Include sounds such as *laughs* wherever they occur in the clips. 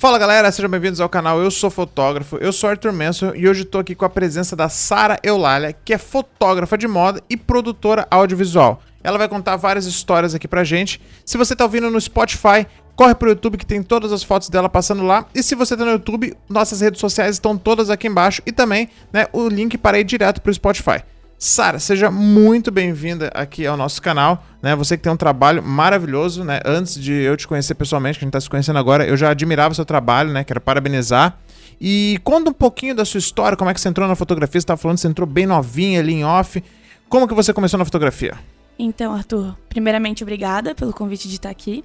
Fala galera, sejam bem-vindos ao canal Eu Sou Fotógrafo, eu sou Arthur Manson e hoje estou aqui com a presença da Sara Eulália, que é fotógrafa de moda e produtora audiovisual. Ela vai contar várias histórias aqui pra gente. Se você tá ouvindo no Spotify, corre pro YouTube que tem todas as fotos dela passando lá. E se você tá no YouTube, nossas redes sociais estão todas aqui embaixo e também né, o link para ir direto pro Spotify. Sara, seja muito bem-vinda aqui ao nosso canal, né? Você que tem um trabalho maravilhoso, né? Antes de eu te conhecer pessoalmente, que a gente está se conhecendo agora, eu já admirava seu trabalho, né? Quero parabenizar. E conta um pouquinho da sua história, como é que você entrou na fotografia, você estava falando que você entrou bem novinha ali em off. Como que você começou na fotografia? Então, Arthur, primeiramente, obrigada pelo convite de estar aqui.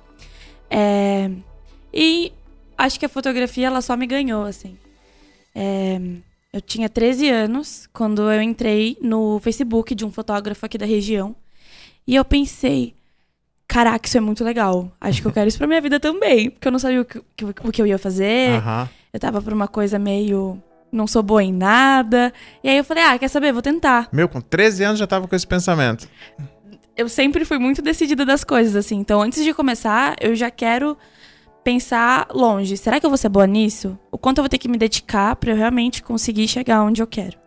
É... E acho que a fotografia, ela só me ganhou, assim. É... Eu tinha 13 anos quando eu entrei no Facebook de um fotógrafo aqui da região. E eu pensei, caraca, isso é muito legal. Acho que eu quero isso pra minha vida também. Porque eu não sabia o que, o que eu ia fazer. Aham. Eu tava por uma coisa meio. Não sou boa em nada. E aí eu falei, ah, quer saber? Vou tentar. Meu, com 13 anos já tava com esse pensamento. Eu sempre fui muito decidida das coisas, assim. Então, antes de começar, eu já quero pensar longe. Será que eu vou ser boa nisso? O quanto eu vou ter que me dedicar pra eu realmente conseguir chegar onde eu quero?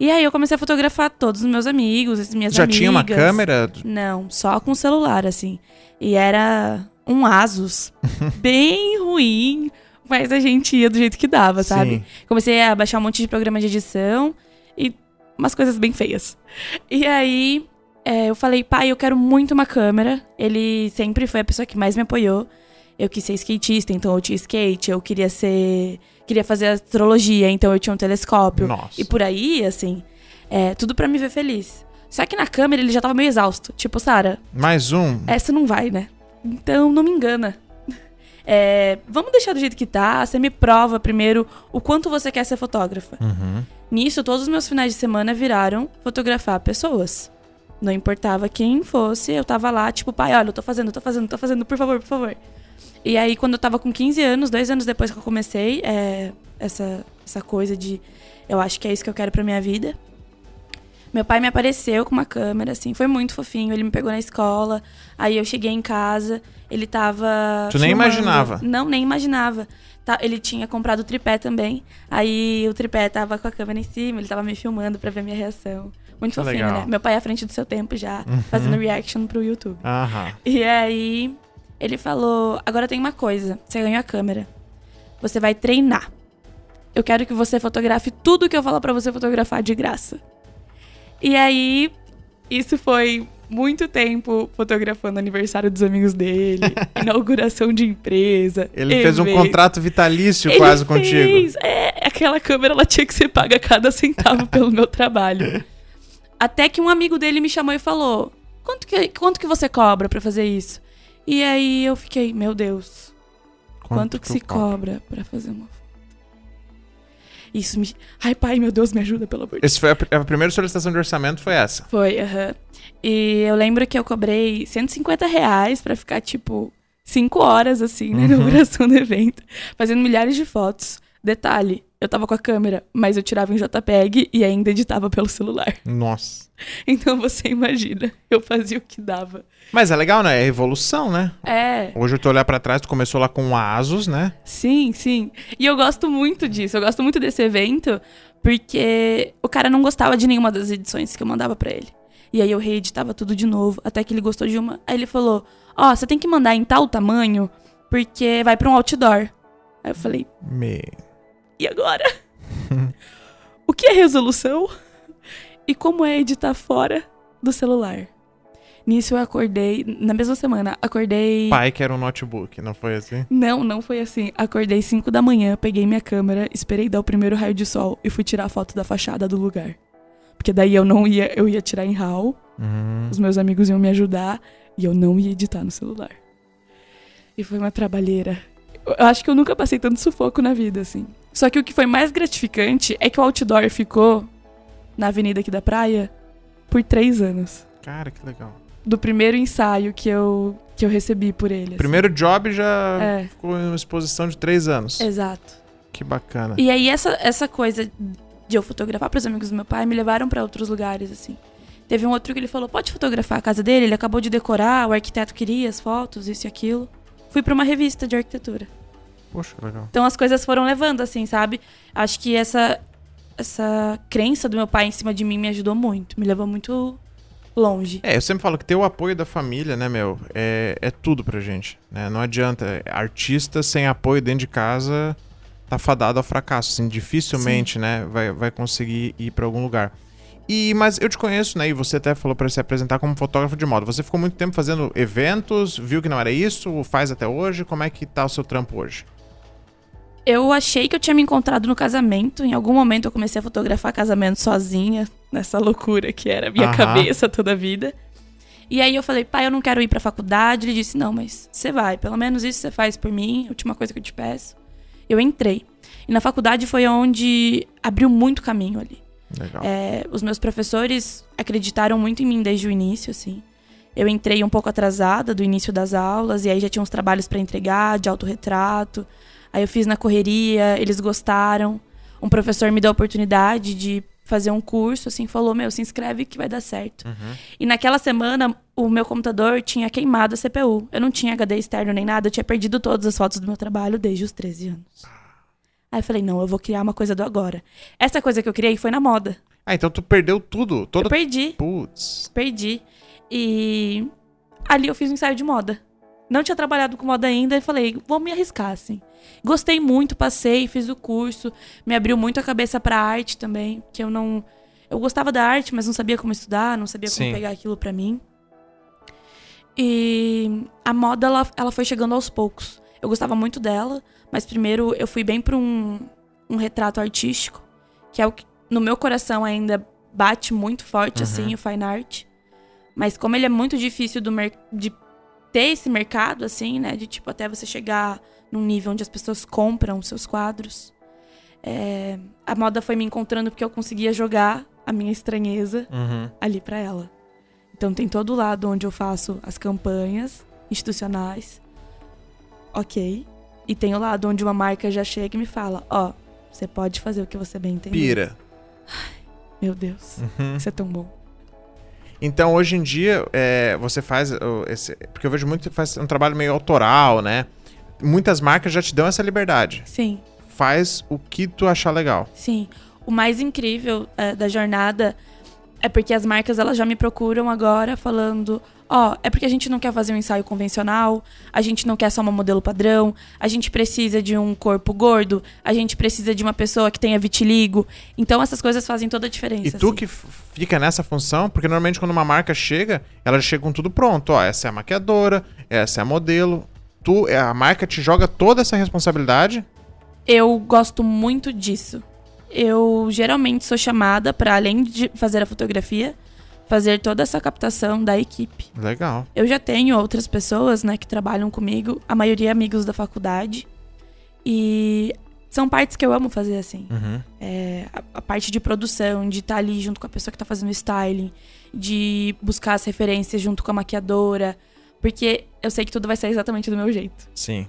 E aí eu comecei a fotografar todos os meus amigos, as minhas já amigas. tinha uma câmera? Não, só com celular, assim. E era um Asus, *laughs* bem ruim, mas a gente ia do jeito que dava, sabe? Sim. Comecei a baixar um monte de programa de edição e umas coisas bem feias. E aí é, eu falei, pai, eu quero muito uma câmera. Ele sempre foi a pessoa que mais me apoiou. Eu quis ser skatista, então eu tinha skate. Eu queria ser. Queria fazer astrologia, então eu tinha um telescópio. Nossa. E por aí, assim, é, tudo pra me ver feliz. Só que na câmera ele já tava meio exausto. Tipo, Sara, Mais um? essa não vai, né? Então não me engana. *laughs* É, vamos deixar do jeito que tá. Você me prova primeiro o quanto você quer ser fotógrafa. Uhum. Nisso, todos os meus finais de semana viraram fotografar pessoas. Não importava quem fosse, eu tava lá, tipo, pai, olha, eu tô fazendo, eu tô fazendo, tô fazendo, por favor, por favor. E aí, quando eu tava com 15 anos, dois anos depois que eu comecei é, essa, essa coisa de eu acho que é isso que eu quero pra minha vida. Meu pai me apareceu com uma câmera, assim, foi muito fofinho. Ele me pegou na escola, aí eu cheguei em casa, ele tava. Tu nem filmando. imaginava? Não, nem imaginava. Tá, ele tinha comprado o tripé também. Aí o tripé tava com a câmera em cima, ele tava me filmando pra ver a minha reação. Muito fofinho, legal. né? Meu pai é à frente do seu tempo já, Uhum. fazendo reaction pro YouTube. Aham. E aí ele falou: agora tem uma coisa, você ganhou a câmera. Você vai treinar. Eu quero que você fotografe tudo que eu falar pra você fotografar de graça. E aí, isso foi muito tempo fotografando aniversário dos amigos dele, *laughs* inauguração de empresa. Ele fez um evento. contrato vitalício Ele quase contigo. fez. É, aquela câmera ela tinha que ser paga cada centavo pelo meu trabalho. *laughs* Até que um amigo dele me chamou e falou: quanto que, quanto que você cobra pra fazer isso? E aí eu fiquei, meu Deus, quanto, que eu se cobro? cobra pra fazer uma foto? Isso me. Ai, pai, meu Deus, me ajuda, pelo amor de Esse foi a, a primeira solicitação de orçamento foi essa. Foi, aham. E eu lembro que eu cobrei 150 reais pra ficar, tipo, 5 horas, assim, na Uhum. inauguração do evento, fazendo milhares de fotos. Detalhe, eu tava com a câmera, mas eu tirava em JPEG e ainda editava pelo celular. *laughs* Nossa. Então você imagina, eu fazia o que dava. Mas é legal, né? É evolução, né? É, Hoje eu tô olhar pra trás, tu começou lá com o Asus, né? sim, sim. E eu gosto muito disso, eu gosto muito desse evento, porque o cara não gostava de nenhuma das edições que eu mandava pra ele. E aí eu reeditava tudo de novo, até que ele gostou de uma. Aí ele falou: Ó, você tem que mandar em tal tamanho, porque vai pra um outdoor. Aí eu falei: Me... E agora? *laughs* o que é resolução? E como é editar fora do celular? Nisso eu acordei, na mesma semana, acordei. Pai que era um notebook, não foi assim? Não, não foi assim. Acordei 5 da manhã, peguei minha câmera, esperei dar o primeiro raio de sol e fui tirar a foto da fachada do lugar. Porque daí eu não ia, eu ia tirar em RAW, Hum. os meus amigos iam me ajudar e eu não ia editar no celular. E foi uma trabalheira. Eu acho que eu nunca passei tanto sufoco na vida, assim. Só que o que foi mais gratificante é que o outdoor ficou na avenida aqui da praia por três anos. Cara, que legal. Do primeiro ensaio que eu, que eu recebi por ele. assim. Primeiro job já É, ficou em uma exposição de três anos. exato. Que bacana. E aí essa, essa coisa de eu fotografar pros amigos do meu pai me levaram pra outros lugares, assim. Teve um outro que ele falou, pode fotografar a casa dele? Ele acabou de decorar, o arquiteto queria as fotos, isso e aquilo. Fui pra uma revista de arquitetura. Poxa, legal. Então as coisas foram levando, assim, sabe? Acho que essa, essa crença do meu pai em cima de mim me ajudou muito. Me levou muito longe. É, eu sempre falo que ter o apoio da família, né, meu, é, é tudo pra gente. Né? Não adianta. Artista sem apoio dentro de casa tá fadado ao fracasso. Assim, dificilmente, né, vai, vai conseguir ir pra algum lugar. E, mas eu te conheço, né? E você até falou para se apresentar como fotógrafo de moda. Você ficou muito tempo fazendo eventos, viu que não era isso, faz até hoje. Como é que tá o seu trampo hoje? Eu achei que eu tinha me encontrado no casamento. Em algum momento eu comecei a fotografar casamento sozinha, nessa loucura que era a minha cabeça toda a vida. E aí eu falei, pai, eu não quero ir pra faculdade. Ele disse, não, mas você vai. Pelo menos isso você faz por mim. Última coisa que eu te peço. Eu entrei. E na faculdade foi onde abriu muito caminho ali. É, os meus professores acreditaram muito em mim desde o início, assim. Eu entrei um pouco atrasada do início das aulas, e aí já tinha uns trabalhos para entregar, de autorretrato. Aí eu fiz na correria, eles gostaram. Um professor me deu a oportunidade de fazer um curso, assim, falou: Meu, se inscreve que vai dar certo. Uhum. E naquela semana, o meu computador tinha queimado a CPU. Eu não tinha HD externo nem nada, eu tinha perdido todas as fotos do meu trabalho desde os 13 anos. Aí eu falei: Não, eu vou criar uma coisa do agora. Essa coisa que eu criei foi na moda. Ah, então tu perdeu tudo. Todo... Eu perdi. Putz. perdi. E ali eu fiz um ensaio de moda. Não tinha trabalhado com moda ainda e falei, vou me arriscar, assim. Gostei muito, passei, fiz o curso, me abriu muito a cabeça pra arte também, que eu não. Eu gostava da arte, mas não sabia como estudar, não sabia como Sim. pegar aquilo pra mim. E a moda, ela, ela foi chegando aos poucos. Eu gostava muito dela, mas primeiro eu fui bem pra um, um retrato artístico, que é o que no meu coração ainda bate muito forte, Uhum. assim, o fine art. Mas como ele é muito difícil do de ter esse mercado, assim, né? De tipo, até você chegar num nível onde as pessoas compram seus quadros. é, a moda foi me encontrando porque eu conseguia jogar a minha estranheza Uhum. ali pra ela. Então tem todo o lado onde eu faço as campanhas institucionais. Ok. E tem o lado onde uma marca já chega e me fala, ó, você pode fazer o que você bem entender. Pira. Meu Deus, Uhum. isso é tão bom. Então, hoje em dia, é, você faz. esse- porque eu vejo muito que faz um trabalho meio autoral, né? Muitas marcas já te dão essa liberdade. Sim. Faz o que tu achar legal. Sim. O mais incrível é, da jornada é porque as marcas elas já me procuram agora falando: ó, é porque a gente não quer fazer um ensaio convencional, a gente não quer só uma modelo padrão, a gente precisa de um corpo gordo, a gente precisa de uma pessoa que tenha vitiligo. Então essas coisas fazem toda a diferença. E tu assim. que fica nessa função, porque normalmente quando uma marca chega, ela já chega com tudo pronto. Ó, essa é a maquiadora, essa é a modelo. Tu, é, a marca te joga toda essa responsabilidade. Eu gosto muito disso. Eu geralmente sou chamada para além de fazer a fotografia, fazer toda essa captação da equipe. Legal. Eu já tenho outras pessoas, né, que trabalham comigo, a maioria amigos da faculdade. E são partes que eu amo fazer assim. Uhum. É, a, a parte de produção, de estar ali junto com a pessoa que tá fazendo o styling, de buscar as referências junto com a maquiadora, porque eu sei que tudo vai sair exatamente do meu jeito. Sim.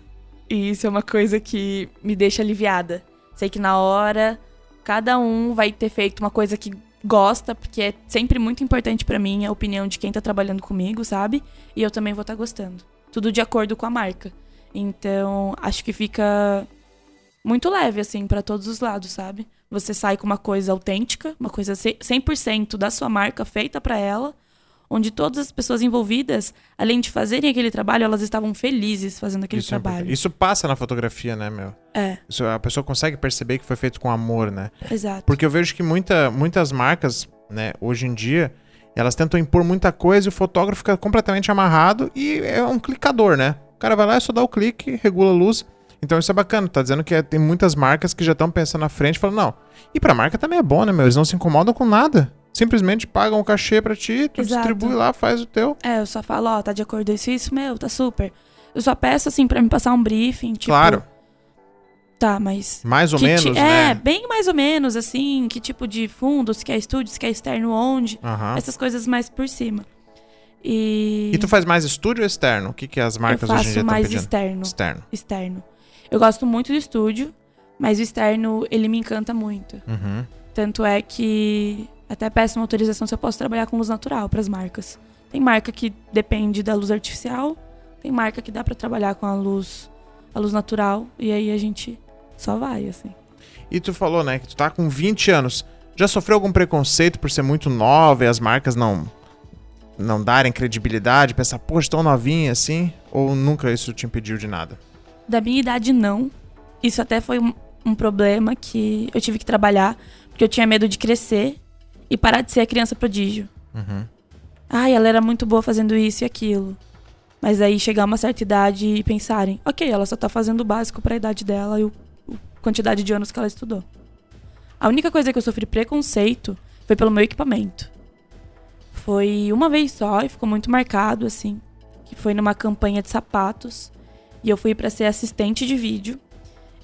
E isso é uma coisa que me deixa aliviada. Sei que na hora cada um vai ter feito uma coisa que gosta, porque é sempre muito importante pra mim a opinião de quem tá trabalhando comigo, sabe? E eu também vou estar gostando. Tudo de acordo com a marca. Então, acho que fica muito leve assim pra todos os lados, sabe? Você sai com uma coisa autêntica, uma coisa ce- 100% da sua marca feita pra ela, onde todas as pessoas envolvidas, além de fazerem aquele trabalho, elas estavam felizes fazendo aquele Isso, é trabalho. importante. Isso passa na fotografia, né, meu? É, Isso, a pessoa consegue perceber que foi feito com amor, né? exato. Porque eu vejo que muita, muitas marcas, né, hoje em dia, elas tentam impor muita coisa e o fotógrafo fica completamente amarrado e é um clicador, né? O cara vai lá, é só dá o clique, regula a luz. Então isso é bacana, tá dizendo que é- tem muitas marcas que já estão pensando na frente, falando, não. E pra marca também é bom, né, meu? Eles não se incomodam com nada. Simplesmente pagam o cachê pra ti, tu Exato. distribui lá, faz o teu. É, eu só falo, ó, tá de acordo isso, isso, meu, tá super. Eu só peço, assim, pra me passar um briefing, tipo... claro, Tá, mas... mais ou menos, ti- né? É, bem mais ou menos, assim, que tipo de fundo, se quer estúdio, se quer externo, onde. Essas coisas mais por cima. E... E tu faz mais estúdio ou externo? O que, que as marcas eu hoje em faço dia estão mais pedindo? externo. Externo. Externo. Eu gosto muito do estúdio, mas o externo, ele me encanta muito. Uhum. Tanto é que até peço uma autorização se eu posso trabalhar com luz natural para as marcas. Tem marca que depende da luz artificial, tem marca que dá para trabalhar com a luz a luz natural, e aí a gente só vai, assim. E tu falou, né, que tu tá com 20 anos. Já sofreu algum preconceito por ser muito nova e as marcas não não darem credibilidade, pensar, poxa, tão novinha assim? Ou nunca isso te impediu de nada? Da minha idade, não. Isso até foi um, um problema que eu tive que trabalhar, porque eu tinha medo de crescer e parar de ser a criança prodígio. Uhum. Ai, ela era muito boa fazendo isso e aquilo. Mas aí chegar a uma certa idade e pensarem, ok, ela só tá fazendo o básico para a idade dela e a quantidade de anos que ela estudou. A única coisa que eu sofri preconceito foi pelo meu equipamento. Foi uma vez só e ficou muito marcado, assim. Que foi numa campanha de sapatos. E eu fui para ser assistente de vídeo.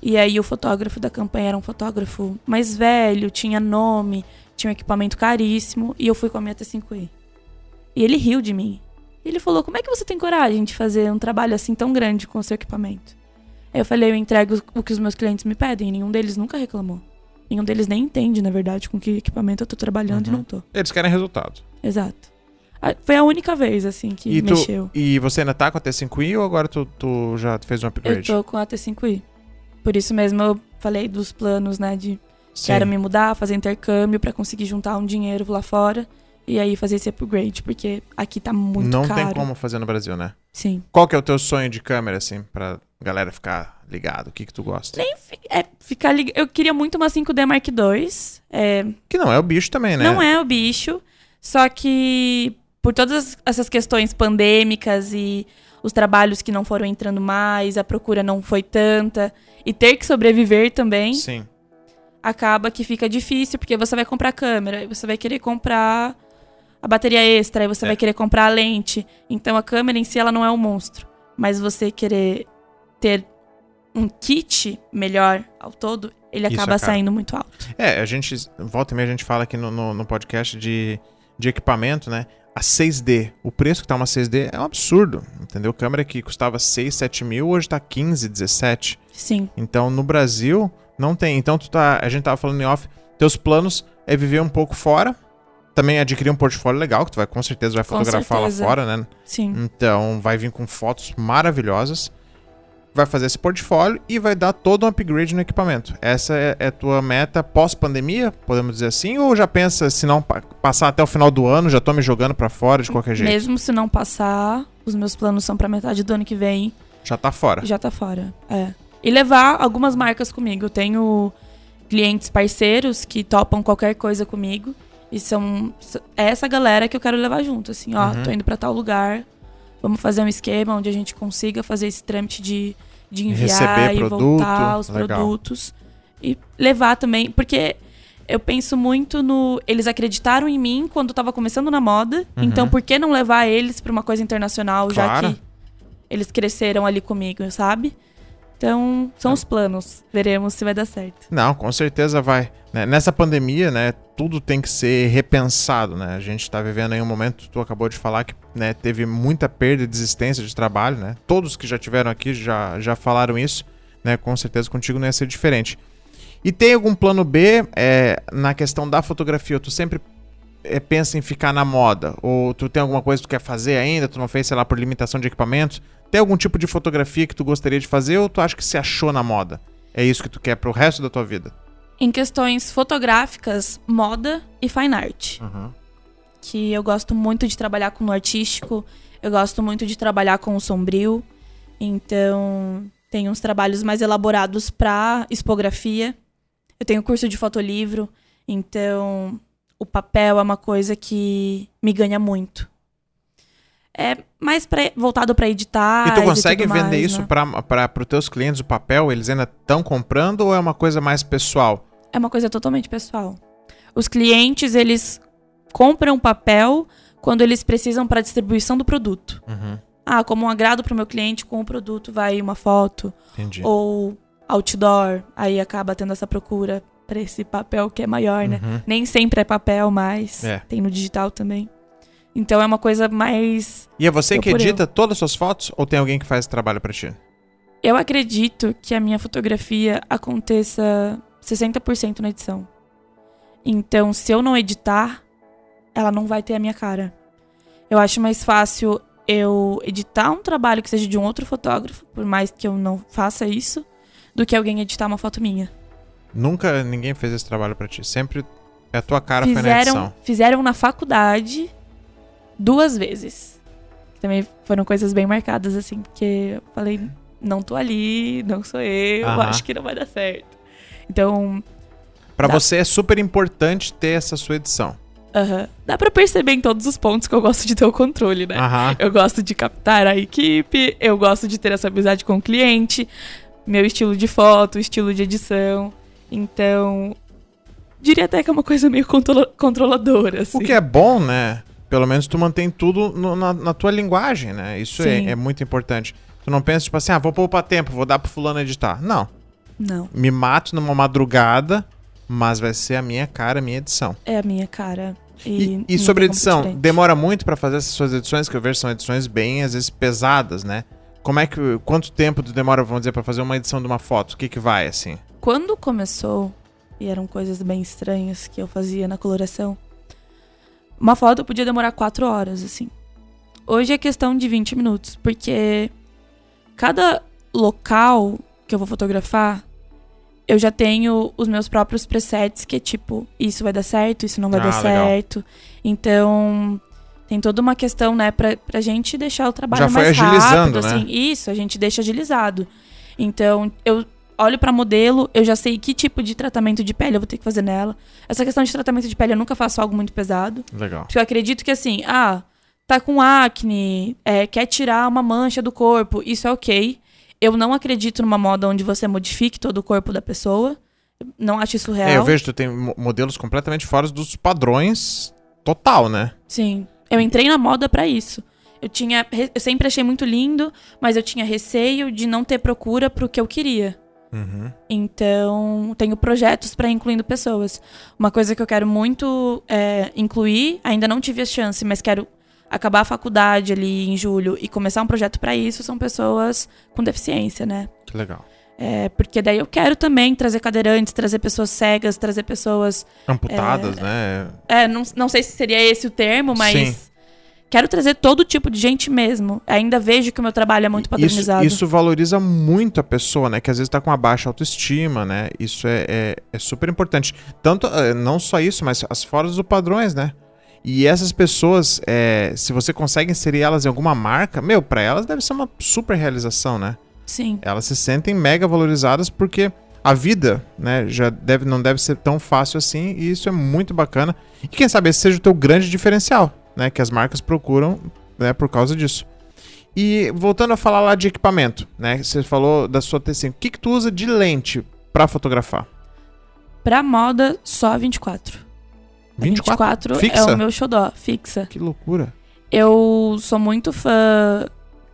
E aí o fotógrafo da campanha era um fotógrafo mais velho, tinha nome, tinha um equipamento caríssimo. E eu fui com a minha T5i. E ele riu de mim. Ele falou: Como é que você tem coragem de fazer um trabalho assim tão grande com o seu equipamento? Aí eu falei: Eu entrego o que os meus clientes me pedem. E nenhum deles nunca reclamou. Nenhum deles nem entende, na verdade, com que equipamento eu tô trabalhando Uhum. e não tô. Eles querem resultado. Exato. Foi a única vez, assim, que E, tu, mexeu. e você ainda tá com a T5i ou agora tu, tu já fez um Eu upgrade? tô com a T5i. Por isso mesmo eu falei dos planos, né, de Sim. quero me mudar, fazer intercâmbio pra conseguir juntar um dinheiro lá fora e aí fazer esse upgrade, porque aqui tá muito Não caro. tem como fazer no Brasil, né? Sim. Qual que é o teu sonho de câmera, assim, pra galera ficar ligado? O que que tu gosta? Nem fi- é, ficar lig... Eu queria muito uma 5D Mark II. É, Que não é o bicho também, né? Não é o bicho, só que por todas essas questões pandêmicas e os trabalhos que não foram entrando mais, a procura não foi tanta, e ter que sobreviver também, Sim. Acaba que fica difícil, porque você vai comprar câmera, e você vai querer comprar a bateria extra, e você É. vai querer comprar a lente. Então a câmera em si ela não é um monstro, mas você querer ter um kit melhor ao todo, ele Isso acaba é caro. saindo muito alto. É, a gente, volta e meia a gente fala aqui no, no, no podcast de, de equipamento, né? A 6D, o preço que tá uma 6D é um absurdo, entendeu? Câmera que custava 6, 7 mil, hoje tá 15, 17. Sim. Então, no Brasil, não tem. Então, tu tá, a gente tava falando em off, teus planos é viver um pouco fora, também adquirir um portfólio legal, que tu vai com certeza vai fotografar certeza. lá fora, né? Sim. Então, vai vir com fotos maravilhosas, vai fazer esse portfólio e vai dar todo um upgrade no equipamento. Essa é, é tua meta pós-pandemia, podemos dizer assim? Ou já pensa, se não pa- passar até o final do ano, já tô me jogando pra fora de qualquer jeito? Mesmo se não passar, os meus planos são pra metade do ano que vem Já tá fora. já tá fora. É. E levar algumas marcas comigo. Eu tenho clientes parceiros que topam qualquer coisa comigo. E são é essa galera que eu quero levar junto. Assim, ó, Uhum. tô indo pra tal lugar. Vamos fazer um esquema onde a gente consiga fazer esse trâmite de, de enviar Receber e produto, voltar os legal. produtos. E levar também. Porque eu penso muito no. Eles acreditaram em mim quando eu tava começando na moda. Uhum. Então, por que não levar eles pra uma coisa internacional, Claro. já que eles cresceram ali comigo, sabe? Então, são os planos. Veremos se vai dar certo. Não, com certeza vai. Né, Nessa pandemia, né, tudo tem que ser repensado, né? A gente tá vivendo aí um momento, tu acabou de falar que né, teve muita perda e desistência de trabalho, né? Todos que já tiveram aqui já, já falaram isso, né? Com certeza contigo não ia ser diferente. E tem algum plano B é, na questão da fotografia? Tu sempre é, pensa em ficar na moda? Ou tu tem alguma coisa que tu quer fazer ainda? Tu não fez, sei lá, por limitação de equipamentos? Tem algum tipo de fotografia que tu gostaria de fazer ou tu acha que se achou na moda? É isso que tu quer pro resto da tua vida? Em questões fotográficas, moda e fine art. Que eu gosto muito de trabalhar com o artístico. Eu gosto muito de trabalhar com o sombrio. Então, tem uns trabalhos mais elaborados pra expografia. Eu tenho curso de fotolivro. Então, o papel é uma coisa que me ganha muito. É mais pra, voltado pra editar. E tu consegue tudo vender mais, isso né? para os teus clientes, o papel, eles ainda estão comprando ou é uma coisa mais pessoal? É uma coisa totalmente pessoal. Os clientes, eles compram papel quando eles precisam para distribuição do produto. Ah, como um agrado para o meu cliente, com o produto vai uma foto Entendi. ou outdoor, aí acaba tendo essa procura para esse papel que é maior, né? Uhum. Nem sempre é papel, mas É. tem no digital também. Então é uma coisa mais E é você Eu que edita todas as suas fotos ou tem alguém que faz esse trabalho pra ti? Eu acredito que a minha fotografia aconteça 60% na edição. Então, se eu não editar, ela não vai ter a minha cara. Eu acho mais fácil eu editar um trabalho que seja de um outro fotógrafo, por mais que eu não faça isso, do que alguém editar uma foto minha. Nunca ninguém fez esse trabalho pra ti. Sempre é a tua cara foi na Fizeram, edição. fizeram na faculdade duas vezes. Também foram coisas bem marcadas, assim, porque eu falei, não tô ali, não sou eu, Aham. acho que não vai dar certo. Então, Pra Dá. você é super importante ter essa sua edição. aham, dá pra perceber em todos os pontos que eu gosto de ter o controle, né? Aham. Eu gosto de captar a equipe, eu gosto de ter essa amizade com o cliente, meu estilo de foto, estilo de edição. Então, diria até que é uma coisa meio controla- controladora, assim. O que é bom, né? Pelo menos tu mantém tudo no- na, na tua linguagem, né? Isso é, é muito importante. Tu não pensa, tipo assim, ah, vou poupar tempo, vou dar pro fulano editar. Não. Não, Me mato numa madrugada, mas vai ser a minha cara, a minha edição. é a minha cara. E, E, e sobre edição, demora muito pra fazer essas suas edições, que eu vejo são edições bem, às vezes, pesadas, né? Como é que. Quanto tempo tu demora, vamos dizer, pra fazer uma edição de uma foto? O que que vai, assim? Quando começou, e eram coisas bem estranhas que eu fazia na coloração, uma foto podia demorar quatro horas, assim. Hoje é questão de 20 minutos, porque cada local que eu vou fotografar, eu já tenho os meus próprios presets, que é tipo, isso vai dar certo, isso não vai Ah, dar legal. certo. Então, tem toda uma questão, né, pra, pra gente deixar o trabalho Já foi mais agilizando, rápido, né? assim. Isso, a gente deixa agilizado. Então, eu olho pra modelo, eu já sei que tipo de tratamento de pele eu vou ter que fazer nela. Essa questão de tratamento de pele, eu nunca faço algo muito pesado. Legal. Porque eu acredito que assim, ah, tá com acne, é, quer tirar uma mancha do corpo, isso é ok. Eu não acredito numa moda onde você modifique todo o corpo da pessoa. Não acho isso real. É, eu vejo que tu tem mo- modelos completamente fora dos padrões total, né? Sim. Eu entrei na moda pra isso. Eu tinha, eu sempre achei muito lindo, mas eu tinha receio de não ter procura pro que eu queria. Uhum. Então, tenho projetos para incluindo pessoas. Uma coisa que eu quero muito é, incluir, ainda não tive a chance, mas quero acabar a faculdade ali em julho e começar um projeto para isso, são pessoas com deficiência, né? Que legal. É, porque daí eu quero também trazer cadeirantes, trazer pessoas cegas, trazer pessoas. Amputadas, né? É, não, não sei se seria esse o termo, mas. Sim. Quero trazer todo tipo de gente mesmo. Ainda vejo que o meu trabalho é muito Isso, padronizado. isso valoriza muito a pessoa, né? Que às vezes tá com uma baixa autoestima, né? Isso é, é, é super importante. Tanto, eh, não só isso, mas as foras do padrões, né? E essas pessoas, eh, se você consegue inserir elas em alguma marca, meu, pra elas deve ser uma super realização, né? Sim. Elas se sentem mega valorizadas porque a vida, né, já deve, não deve ser tão fácil assim, e isso é muito bacana. E quem sabe esse seja o teu grande diferencial, né, que as marcas procuram, né, por causa disso. E voltando a falar lá de equipamento, né, você falou da sua T5. O que que tu usa de lente pra fotografar? Pra moda, só 24. A 24? 24 é o meu xodó, fixa. Que loucura. Eu sou muito fã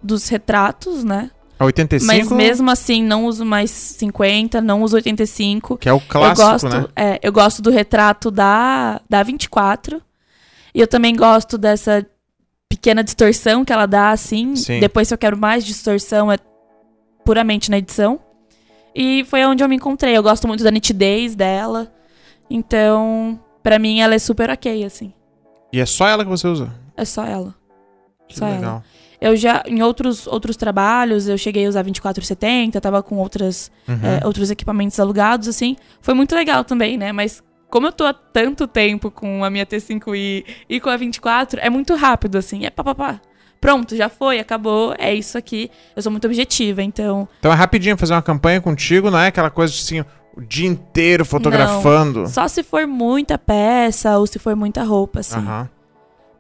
dos retratos, né? A 85, Mas mesmo assim, não uso mais 50, não uso 85. que é o clássico, eu gosto, né? é, eu gosto do retrato da, da 24. E eu também gosto dessa pequena distorção que ela dá, assim. Sim. Depois, se eu quero mais distorção, é puramente na edição. E foi onde eu me encontrei. Eu gosto muito da nitidez dela. Então, pra mim, ela é super ok, assim. E é só ela que você usa? É só ela. Que Só ela. legal. Eu já, em outros, outros trabalhos, eu cheguei a usar 2470, tava com outras, Uhum. é, outros equipamentos alugados, assim. Foi muito legal também, né? Mas como eu tô há tanto tempo com a minha T5i e com a 24, é muito rápido, assim. É papapá. Pronto, já foi, acabou, é isso aqui. Eu sou muito objetiva, então. Então é rapidinho fazer uma campanha contigo, não é aquela coisa assim, o dia inteiro fotografando. Só se for muita peça ou se for muita roupa, assim. Aham.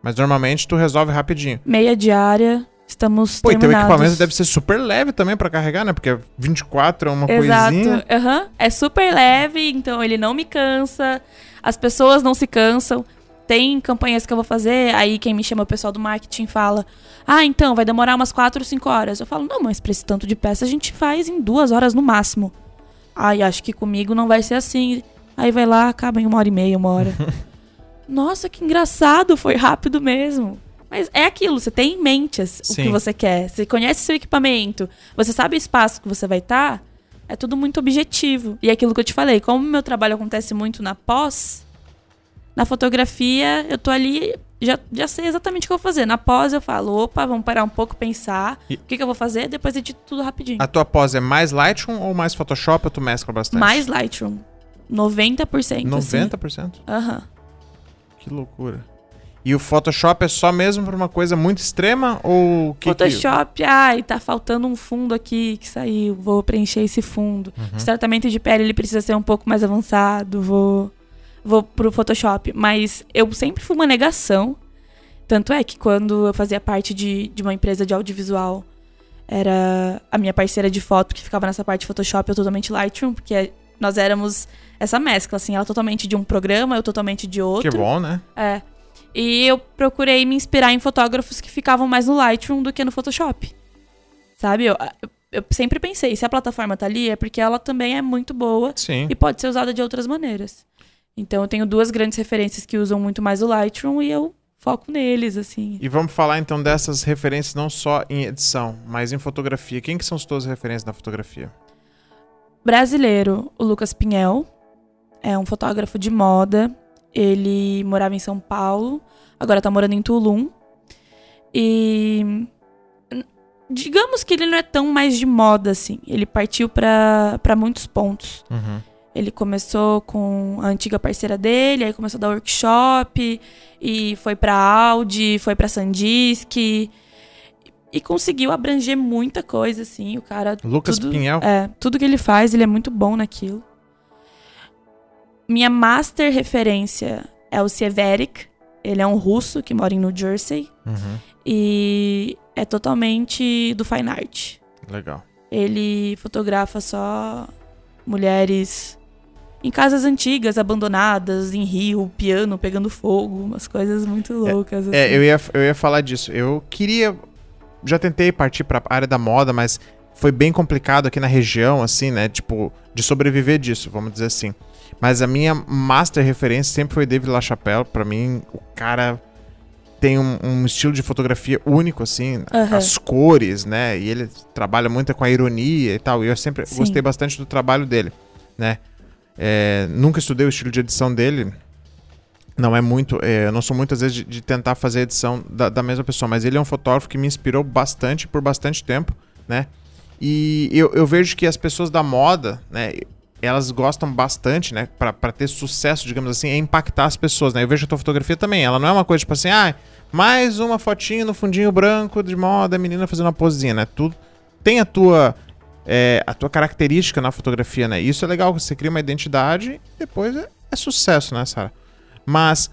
Mas normalmente tu resolve rapidinho. Meia diária, estamos Pô, e teu terminados. equipamento deve ser super leve também pra carregar, né? Porque 24 é uma Exato. coisinha. aham. É super leve, então ele não me cansa. As pessoas não se cansam. Tem campanhas que eu vou fazer, aí quem me chama, o pessoal do marketing, fala: Ah, então, vai demorar umas 4 ou 5 horas. Eu falo: Não, mas pra esse tanto de peça a gente faz em duas horas no máximo. Ai, acho que comigo não vai ser assim. Aí vai lá, acaba em uma hora e meia, uma hora. *laughs* Nossa, que engraçado, foi rápido mesmo. Mas é aquilo, você tem em mente o Sim. que você quer. Você conhece seu equipamento, você sabe o espaço que você vai estar. É tudo muito objetivo. E é aquilo que eu te falei, como meu trabalho acontece muito na pós, na fotografia, eu tô ali já, já sei exatamente o que eu vou fazer. Na pós eu falo, opa, vamos parar um pouco, pensar E- o que, que eu vou fazer, depois edito tudo rapidinho. A tua pós é mais Lightroom ou mais Photoshop ou tu mescla bastante? Mais Lightroom. 90%. 90%? Assim. Aham. Que loucura. E o Photoshop é só mesmo pra uma coisa muito extrema ou o que que- Photoshop, ai, tá faltando um fundo aqui que saiu, vou preencher esse fundo. Uhum. Esse tratamento de pele ele precisa ser um pouco mais avançado, vou vou pro Photoshop, mas eu sempre fui uma negação. Tanto é que quando eu fazia parte de, de uma empresa de audiovisual, era a minha parceira de foto que ficava nessa parte de Photoshop, eu totalmente Lightroom, porque nós éramos essa mescla, assim, ela totalmente de um programa, eu totalmente de outro. Que bom, né? É. E eu procurei me inspirar em fotógrafos que ficavam mais no Lightroom do que no Photoshop. Sabe? Eu, eu, eu sempre pensei, se a plataforma tá ali, é porque ela também é muito boa Sim. e pode ser usada de outras maneiras. Então eu tenho duas grandes referências que usam muito mais o Lightroom e eu foco neles, assim. E vamos falar então dessas referências não só em edição, mas em fotografia. Quem que são as tuas referências na fotografia? Brasileiro, o Lucas Pinhel. É um fotógrafo de moda. Ele morava em São Paulo, agora tá morando em Tulum. E digamos que ele não é tão mais de moda assim. Ele partiu pra pra muitos pontos. Uhum. Ele começou com a antiga parceira dele, aí começou a dar workshop e foi pra Audi, foi pra Sandisk e, e conseguiu abranger muita coisa assim. O cara Lucas tudo- Pinhel. é, tudo que ele faz, ele é muito bom naquilo. Minha master referência é o Sieverik. Ele é um russo que mora em New Jersey. Uhum. E é totalmente do fine art. Legal. Ele fotografa só mulheres em casas antigas, abandonadas, em rio, piano pegando fogo, umas coisas muito loucas. É, assim. eu ia, eu ia falar disso. Eu queria. Já tentei partir pra área da moda, mas foi bem complicado aqui na região, assim, né? Tipo, de sobreviver disso, vamos dizer assim. Mas a minha master referência sempre foi David LaChapelle. Pra mim, o cara tem um, um estilo de fotografia único, assim, Aham. as cores, né? E ele trabalha muito com a ironia e tal. E eu sempre Sim. gostei bastante do trabalho dele, né? É, nunca estudei o estilo de edição dele. Não é muito. é, eu não sou muitas vezes de, de tentar fazer a edição da, da mesma pessoa, mas ele é um fotógrafo que me inspirou bastante por bastante tempo, né? E eu, eu vejo que as pessoas da moda, né? Elas gostam bastante, né? Pra, pra ter sucesso, digamos assim, é impactar as pessoas, né? Eu vejo a tua fotografia também. Ela não é uma coisa tipo assim, ah, mais uma fotinha no fundinho branco de moda, menina fazendo uma posezinha, né? Tudo tem a tua é, a tua característica na fotografia, né? Isso é legal, você cria uma identidade e depois é, é sucesso, né, Sara? Mas,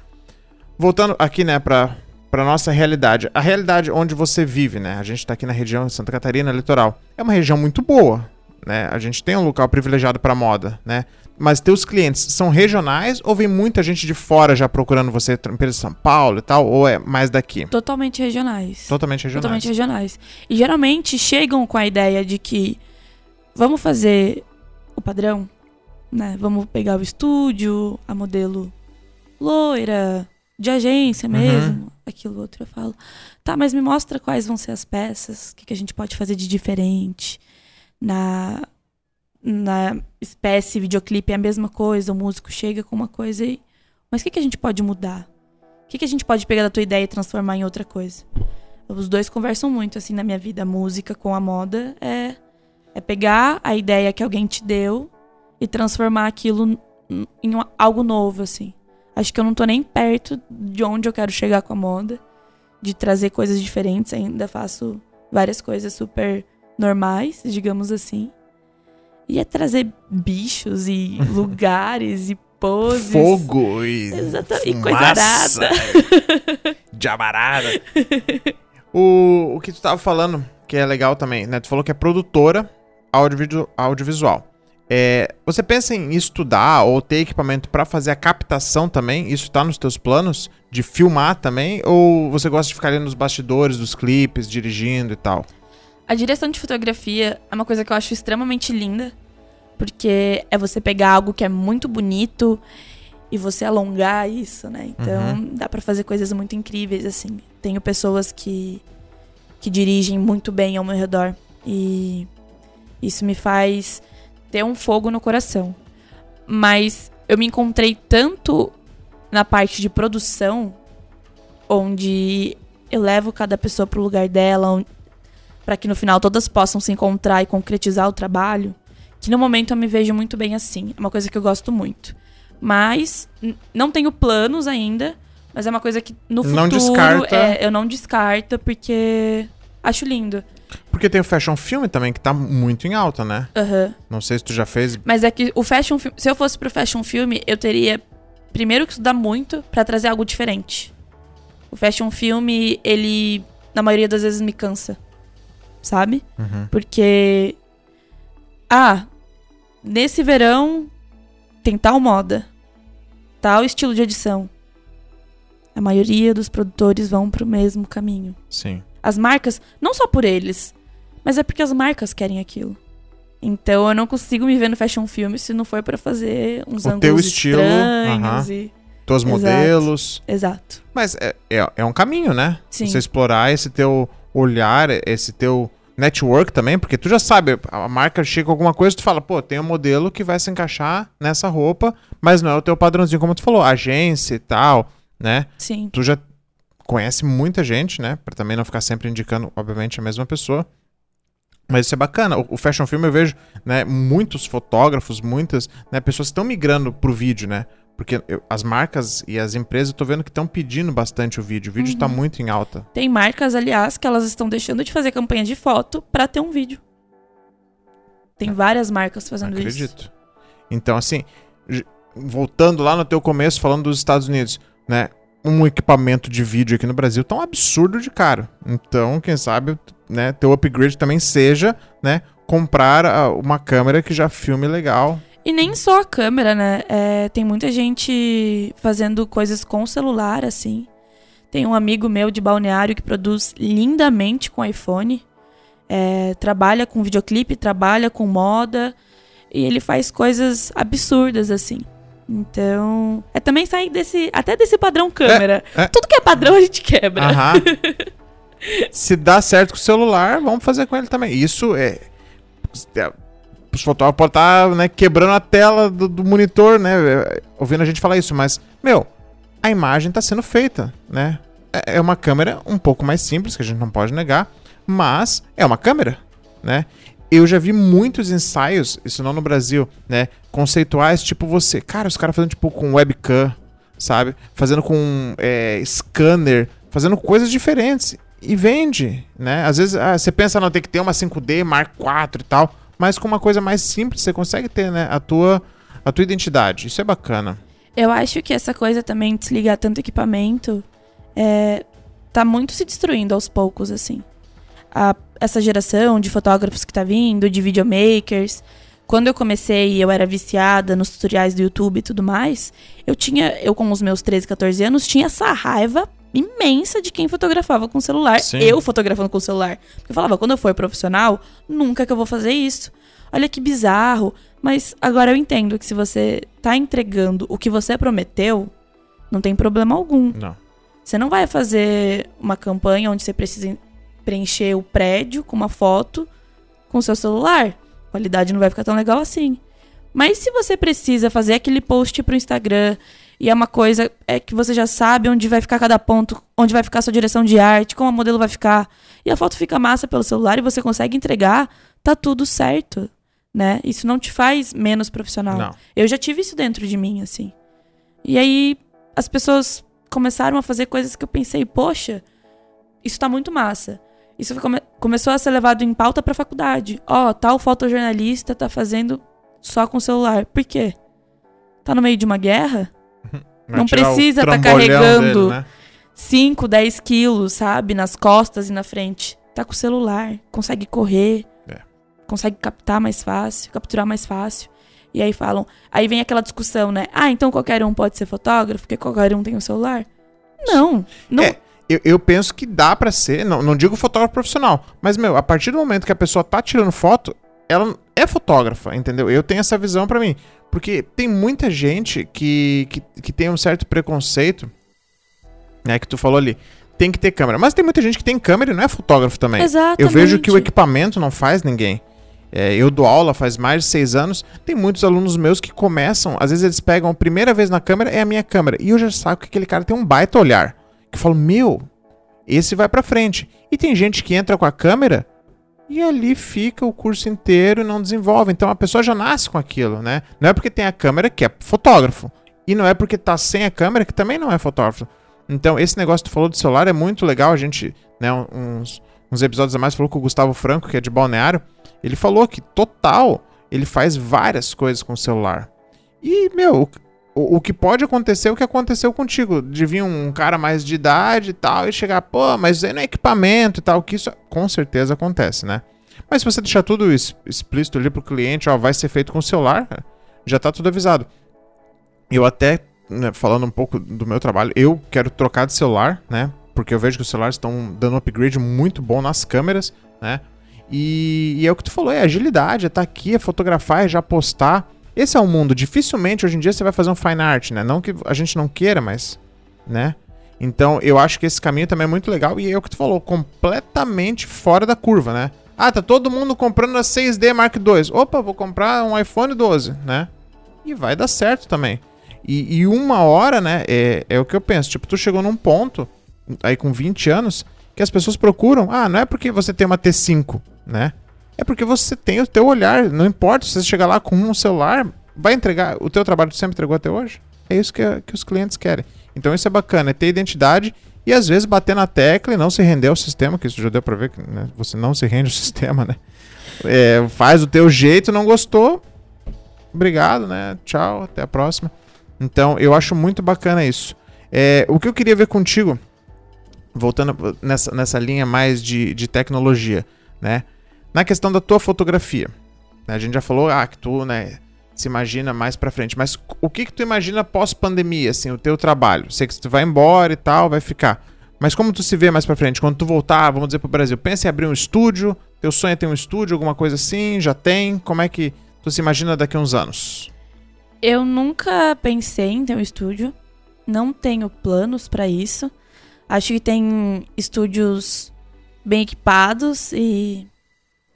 voltando aqui, né, pra, pra nossa realidade. A realidade onde você vive, né? A gente tá aqui na região de Santa Catarina, litoral. É uma região muito boa, né? A gente tem um local privilegiado pra moda, né? Mas teus clientes são regionais ou vem muita gente de fora já procurando você, empresa de São Paulo e tal? Ou é mais daqui? Totalmente regionais. Totalmente regionais. Totalmente regionais. E geralmente chegam com a ideia de que vamos fazer o padrão, né? Vamos pegar o estúdio, a modelo loira, de agência Uhum. mesmo, aquilo outro. Eu falo, tá, mas me mostra quais vão ser as peças, o que, que a gente pode fazer de diferente. Na, na espécie videoclipe é a mesma coisa, o músico chega com uma coisa e. Mas o que, que a gente pode mudar? O que, que a gente pode pegar da tua ideia e transformar em outra coisa? Os dois conversam muito, assim, na minha vida. A música com a moda é, é pegar a ideia que alguém te deu e transformar aquilo em uma- algo novo, assim. Acho que eu não tô nem perto de onde eu quero chegar com a moda, de trazer coisas diferentes. Ainda faço várias coisas super normais, digamos assim. E é trazer bichos e *laughs* lugares e poses. Fogo e, Exata- e coisa fumaça, arada. *laughs* Diabarada. o, o que tu tava falando, que é legal também, né? Tu falou que é produtora audiovisual. audiovisual. É, você pensa em estudar ou ter equipamento pra fazer a captação também? Isso tá nos teus planos? De filmar também? Ou você gosta de ficar ali nos bastidores dos clipes, dirigindo e tal? A direção de fotografia é uma coisa que eu acho extremamente linda, porque é você pegar algo que é muito bonito e você alongar isso, né? Então dá pra fazer coisas muito incríveis assim. Tenho pessoas que que dirigem muito bem ao meu redor e isso me faz ter um fogo no coração. Mas eu me encontrei tanto na parte de produção onde eu levo cada pessoa pro lugar dela, para que no final todas possam se encontrar e concretizar o trabalho, que no momento eu me vejo muito bem assim. É uma coisa que eu gosto muito. Mas não tenho planos ainda, mas é uma coisa que no futuro Não descarta. é, eu não descarto porque acho lindo. Porque tem o fashion film também, que tá muito em alta, né? Aham. Não sei se tu já fez. Mas é que o fashion film, se eu fosse pro fashion filme, eu teria primeiro que estudar muito pra trazer algo diferente. O fashion filme, ele na maioria das vezes me cansa. Sabe? Uhum. Porque ah, nesse verão tem tal moda, tal estilo de edição. A maioria dos produtores vão pro mesmo caminho. Sim. As marcas, não só por eles, mas é porque as marcas querem aquilo. Então eu não consigo me ver no fashion filme se não for pra fazer uns O ângulos teu estilo, estranhos aham. e Teus modelos. exato. Mas é, é, é um caminho, né? Sim. Você explorar esse teu olhar, esse teu network também, porque tu já sabe, a marca chega com alguma coisa, tu fala, pô, tem um modelo que vai se encaixar nessa roupa, mas não é o teu padrãozinho, como tu falou, agência e tal, né? Sim. Tu já conhece muita gente, né? Pra também não ficar sempre indicando, obviamente, a mesma pessoa. Mas isso é bacana. O, o fashion film eu vejo, né, muitos fotógrafos, muitas, né, pessoas estão migrando pro vídeo, né? Porque eu- as marcas e as empresas eu tô vendo que estão pedindo bastante o vídeo. O vídeo tá muito em alta. Tem marcas, aliás, que elas estão deixando de fazer campanha de foto pra ter um vídeo. Tem várias marcas fazendo isso. Acredito. Então, assim, voltando lá no teu começo, falando dos Estados Unidos, né? Um equipamento de vídeo aqui no Brasil tá um absurdo de caro. Então, quem sabe, né, teu upgrade também seja, né, comprar uma câmera que já filme legal. E nem só a câmera, né? É, tem muita gente fazendo coisas com o celular, assim. Tem um amigo meu de balneário que produz lindamente com iPhone. É, trabalha com videoclipe, trabalha com moda. E ele faz coisas absurdas, assim. Então. É também sair desse. Até desse padrão câmera. é. Tudo que é padrão a gente quebra. Aham. *laughs* Se dá certo com o celular, vamos fazer com ele também. Isso é. Os fotógrafos podem estar né, quebrando a tela do, do monitor, né? é, Ouvindo a gente falar isso, mas, meu, a imagem está sendo feita, né? É, é uma câmera um pouco mais simples, que a gente não pode negar, mas é uma câmera, né? Eu já vi muitos ensaios, isso não no Brasil, né? Conceituais, tipo você. Cara, os caras fazendo tipo com webcam, sabe? Fazendo com é, scanner, fazendo coisas diferentes. E vende, né? Às vezes ah, você pensa, não, tem que ter uma 5D, Mark IV e tal. Mas com uma coisa mais simples, você consegue ter, né? A tua, a tua identidade. Isso é bacana. Eu acho que essa coisa também de desligar tanto equipamento é, tá muito se destruindo aos poucos, assim. A- essa geração de fotógrafos que tá vindo, de videomakers. Quando eu comecei, eu era viciada nos tutoriais do YouTube e tudo mais. Eu tinha, eu com os meus 13, 14 anos, tinha essa raiva imensa de quem fotografava com celular. Sim. Eu fotografando com celular. Eu falava, quando eu for profissional, nunca que eu vou fazer isso. Olha que bizarro. Mas agora eu entendo que se você tá entregando o que você prometeu, não tem problema algum. Não. Você não vai fazer uma campanha onde você precisa preencher o prédio com uma foto com seu celular. A qualidade não vai ficar tão legal assim. Mas se você precisa fazer aquele post pro Instagram e é uma coisa é que você já sabe onde vai ficar cada ponto, onde vai ficar a sua direção de arte, como a modelo vai ficar, e a foto fica massa pelo celular e você consegue entregar, tá tudo certo, né? Isso não te faz menos profissional. Não. Eu já tive isso dentro de mim, assim. E aí as pessoas começaram a fazer coisas que eu pensei, poxa, isso tá muito massa. Isso come- começou a ser levado em pauta pra faculdade. Ó, tal fotojornalista tá fazendo só com celular. Por quê? Tá no meio de uma guerra? Vai Não precisa tá trambolhão carregando. né? 5, 10 quilos, sabe? Nas costas e na frente. Tá com o celular. Consegue correr. É. Consegue captar mais fácil, capturar mais fácil. E aí falam. Aí vem aquela discussão, né? Ah, então qualquer um pode ser fotógrafo, porque qualquer um tem um celular? Não. Não. É, eu, eu penso que dá pra ser, não, não digo fotógrafo profissional, mas, meu, a partir do momento que a pessoa tá tirando foto, ela é fotógrafa, entendeu? Eu tenho essa visão pra mim. Porque tem muita gente que, que, que tem um certo preconceito, né, que tu falou ali, tem que ter câmera. Mas tem muita gente que tem câmera e não é fotógrafo também. Exatamente. Eu vejo que o equipamento não faz ninguém. É, eu dou aula faz mais de seis anos. Tem muitos alunos meus que começam, às vezes eles pegam a primeira vez na câmera, é a minha câmera. E eu já saco que aquele cara tem um baita olhar. Que eu falo, meu, esse vai pra frente. E tem gente que entra com a câmera e ali fica o curso inteiro e não desenvolve. Então a pessoa já nasce com aquilo, né? Não é porque tem a câmera que é fotógrafo. E não é porque tá sem a câmera que também não é fotógrafo. Então, esse negócio que tu falou do celular é muito legal. A gente, né, uns, uns episódios a mais, falou com o Gustavo Franco, que é de Balneário. Ele falou que total ele faz várias coisas com o celular. E, meu, o, o que pode acontecer é o que aconteceu contigo. De vir um cara mais de idade e tal, e chegar, pô, mas não é equipamento e tal, que isso com certeza acontece, né? Mas se você deixar tudo explícito ali pro cliente, ó, vai ser feito com o celular, já tá tudo avisado. Eu até, né, falando um pouco do meu trabalho, eu quero trocar de celular, né? Porque eu vejo que os celulares estão dando um upgrade muito bom nas câmeras, né? E, e é o que tu falou, é agilidade, é estar tá aqui, é fotografar, é já postar. Esse é o mundo. Dificilmente hoje em dia você vai fazer um fine art, né? Não que a gente não queira, mas, né? Então eu acho que esse caminho também é muito legal e é o que tu falou, completamente fora da curva, né? Ah, tá todo mundo comprando a 6D Mark II. Opa, vou comprar um iPhone 12, né? E vai dar certo também. E, e uma hora, né? É, é o que eu penso. Tipo, tu chegou num ponto, aí com 20 anos, que as pessoas procuram. Ah, não é porque você tem uma T5, né? É porque você tem o teu olhar. Não importa se você chegar lá com um celular, vai entregar. O teu trabalho que sempre entregou até hoje. É isso que, que os clientes querem. Então isso é bacana, é ter identidade e às vezes bater na tecla e não se render ao sistema, que isso já deu pra ver que né, você não se rende ao *laughs* sistema, né? É, faz o teu jeito, não gostou. Obrigado, né? Tchau, até a próxima. Então, eu acho muito bacana isso. É, o que eu queria ver contigo, voltando nessa, nessa linha mais de, de tecnologia, né? Na questão da tua fotografia. Né? A gente já falou, ah, que tu, né, se imagina mais pra frente. Mas o que que tu imagina pós-pandemia, assim, o teu trabalho? Sei que tu vai embora e tal, vai ficar. Mas como tu se vê mais pra frente? Quando tu voltar, vamos dizer, pro Brasil, pensa em abrir um estúdio? Teu sonho é ter um estúdio, alguma coisa assim? Já tem? Como é que tu se imagina daqui a uns anos? Eu nunca pensei em ter um estúdio. Não tenho planos para isso. Acho que tem estúdios bem equipados e.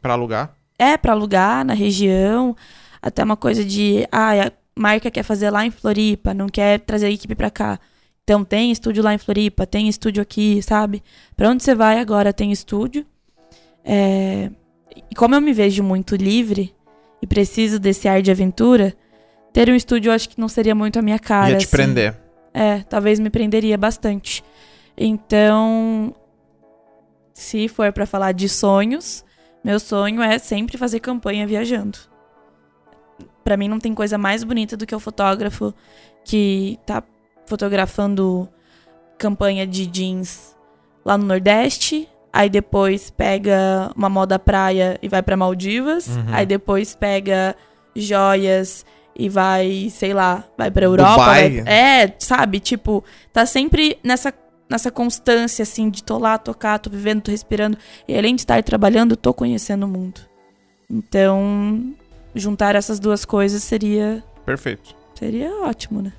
Para alugar? É, para alugar na região. Até uma coisa de. Ah, a marca quer fazer lá em Floripa, não quer trazer a equipe para cá. Então tem estúdio lá em Floripa, tem estúdio aqui, sabe? Para onde você vai agora tem estúdio. É... E como eu me vejo muito livre e preciso desse ar de aventura, ter um estúdio eu acho que não seria muito a minha cara. Ia te assim. prender. É, talvez me prenderia bastante. Então, se for para falar de sonhos, meu sonho é sempre fazer campanha viajando. Para mim não tem coisa mais bonita do que o fotógrafo que tá fotografando campanha de jeans lá no Nordeste, aí depois pega uma moda praia e vai para Maldivas, Uhum. aí depois pega joias e vai, sei lá, vai pra Europa. Vai- é, sabe? Tipo, tá sempre nessa, nessa constância, assim, de tô lá, tocar, tô vivendo, tô respirando. E além de estar trabalhando, tô conhecendo o mundo. Então, juntar essas duas coisas seria, Perfeito. seria ótimo, né?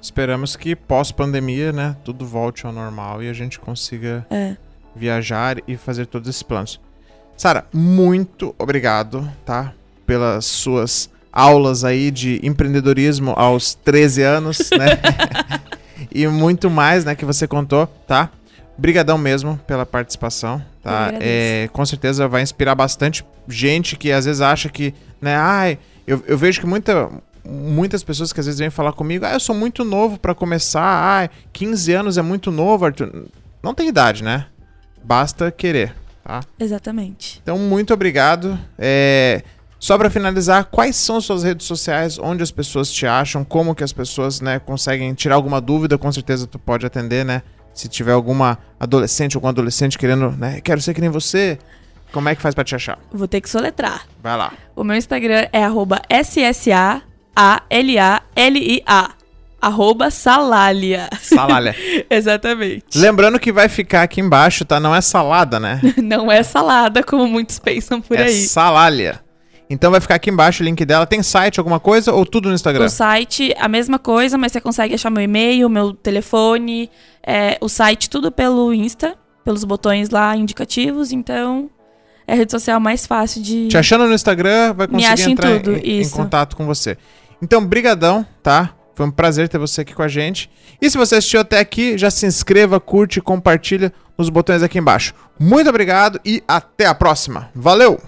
Esperamos que pós-pandemia, né, tudo volte ao normal e a gente consiga É. viajar e fazer todos esses planos. Sara, muito obrigado, tá? Pelas suas aulas aí de empreendedorismo aos 13 anos, né? *laughs* e muito mais, né, que você contou, tá? Brigadão mesmo pela participação, tá? É, com certeza vai inspirar bastante gente que às vezes acha que, né, ai, eu, eu vejo que muita, muitas pessoas que às vezes vêm falar comigo, ah, eu sou muito novo pra começar, ai, 15 anos é muito novo, Arthur. Não tem idade, né? Basta querer, tá? Exatamente. Então, muito obrigado. É, Só pra finalizar, quais são suas redes sociais, onde as pessoas te acham, como que as pessoas, né, conseguem tirar alguma dúvida, com certeza tu pode atender, né? Se tiver alguma adolescente, algum adolescente querendo, né, quero ser que nem você, como é que faz pra te achar? Vou ter que soletrar. Vai lá. O meu Instagram é arroba S-S-A-A-L-A-L-I-A. Arroba Salalia. Salália. *laughs* Exatamente. Lembrando que vai ficar aqui embaixo, tá? Não é salada, né? *laughs* Não é salada, como muitos pensam por é aí. salália. Então vai ficar aqui embaixo o link dela. Tem site, alguma coisa ou tudo no Instagram? O site, a mesma coisa, mas você consegue achar meu e-mail, meu telefone, é, o site, tudo pelo Insta, pelos botões lá indicativos. Então, é a rede social mais fácil de. Te achando no Instagram, vai conseguir acha em entrar tudo, em, em contato com você. Então, brigadão, tá? Foi um prazer ter você aqui com a gente. E se você assistiu até aqui, já se inscreva, curte, compartilha nos botões aqui embaixo. Muito obrigado e até a próxima. Valeu!